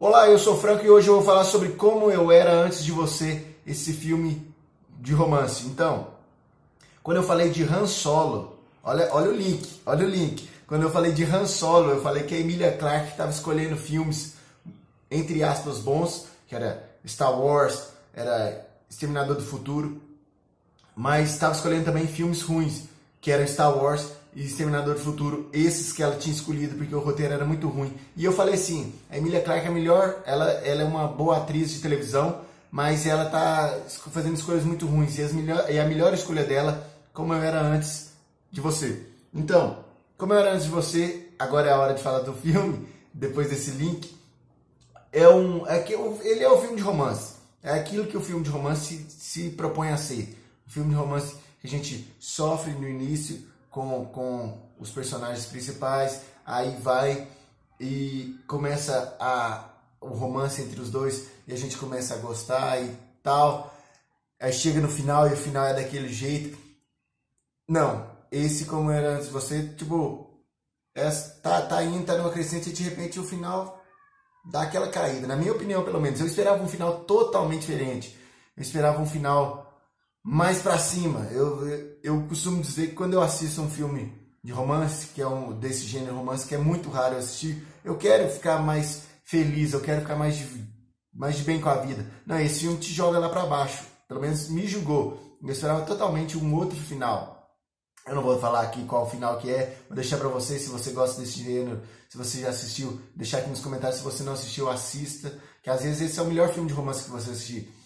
Olá, eu sou Franco e hoje eu vou falar sobre como eu era antes de você, esse filme de romance. Então, quando eu falei de Han Solo, olha, olha o link, olha o link. Quando eu falei de Han Solo, eu falei que a Emilia Clarke estava escolhendo filmes, entre aspas, bons, que era Star Wars, era Exterminador do Futuro, mas estava escolhendo também filmes ruins, que era Star Wars e Exterminador do Futuro, esses que ela tinha escolhido porque o roteiro era muito ruim. E eu falei assim, a Emilia Clarke é melhor, ela, ela é uma boa atriz de televisão, mas ela tá fazendo escolhas muito ruins. E, as melhor, e a melhor escolha dela, como eu era antes de você. Então, como eu era antes de você, agora é a hora de falar do filme, depois desse link. É um, é que ele é um filme de romance. É aquilo que o filme de romance se, se propõe a ser. Um filme de romance que a gente sofre no início, com, com os personagens principais, aí vai e começa a, o romance entre os dois e a gente começa a gostar e tal. Aí chega no final e o final é daquele jeito. Não, esse como era antes, você, tipo, é, tá, tá indo, tá numa crescente e de repente o final dá aquela caída. Na minha opinião, pelo menos. Eu esperava um final totalmente diferente. Eu esperava um final mais para cima. Eu, eu costumo dizer que quando eu assisto um filme de romance, que é um desse gênero romance, que é muito raro eu assistir, eu quero ficar mais feliz, eu quero ficar mais de, mais de bem com a vida. Não, esse filme te joga lá para baixo. Pelo menos me julgou. Eu esperava totalmente um outro final. Eu não vou falar aqui qual final que é, vou deixar para você se você gosta desse gênero, se você já assistiu, deixar aqui nos comentários se você não assistiu, assista, que às vezes esse é o melhor filme de romance que você assistir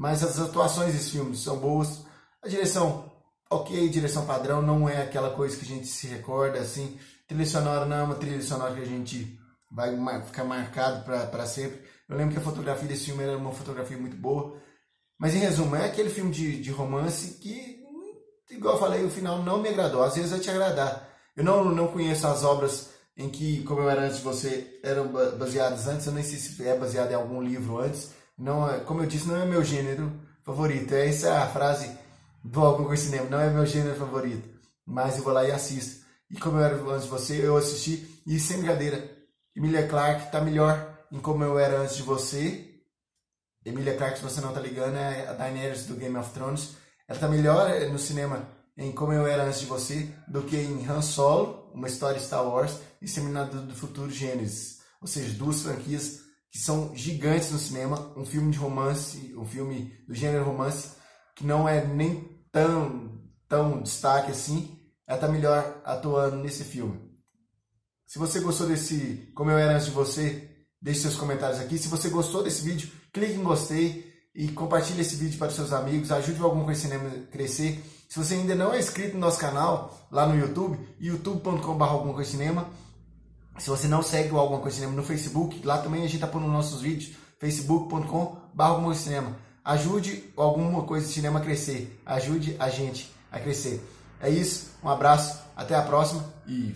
mas as atuações desse filme são boas. A direção, ok, direção padrão, não é aquela coisa que a gente se recorda, assim. Trilha sonora não é uma trilha sonora que a gente vai ficar marcado para sempre. Eu lembro que a fotografia desse filme era uma fotografia muito boa. Mas em resumo, é aquele filme de, de romance que, igual eu falei, o final não me agradou. Às vezes vai te agradar. Eu não, não conheço as obras em que, como eu era antes de você, eram baseadas antes. Eu nem sei se é baseado em algum livro antes. Não é, como eu disse, não é meu gênero favorito. É essa a frase do algum com cinema, não é meu gênero favorito. Mas eu vou lá e assisto. E como eu era antes de você, eu assisti e sem brincadeira, Emilia Clarke está melhor em como eu era antes de você. Emilia Clarke, se você não tá ligando, é a Daenerys do Game of Thrones. Ela está melhor no cinema em Como Eu Era Antes de Você do que em Han Solo, uma história Star Wars e Seminado do Futuro Gênesis. Ou seja, duas franquias que são gigantes no cinema, um filme de romance, um filme do gênero romance, que não é nem tão, tão destaque assim, ela tá melhor atuando nesse filme. Se você gostou desse Como Eu Era Antes de Você, deixe seus comentários aqui. Se você gostou desse vídeo, clique em gostei e compartilhe esse vídeo para seus amigos, ajude o Algum Coisa Cinema a crescer. Se você ainda não é inscrito no nosso canal, lá no YouTube, youtube.com.br se você não segue o Alguma Coisa Cinema no Facebook, lá também a gente está pondo nossos vídeos, facebook.com.br Cinema. Ajude Alguma Coisa Cinema a crescer, ajude a gente a crescer. É isso, um abraço, até a próxima e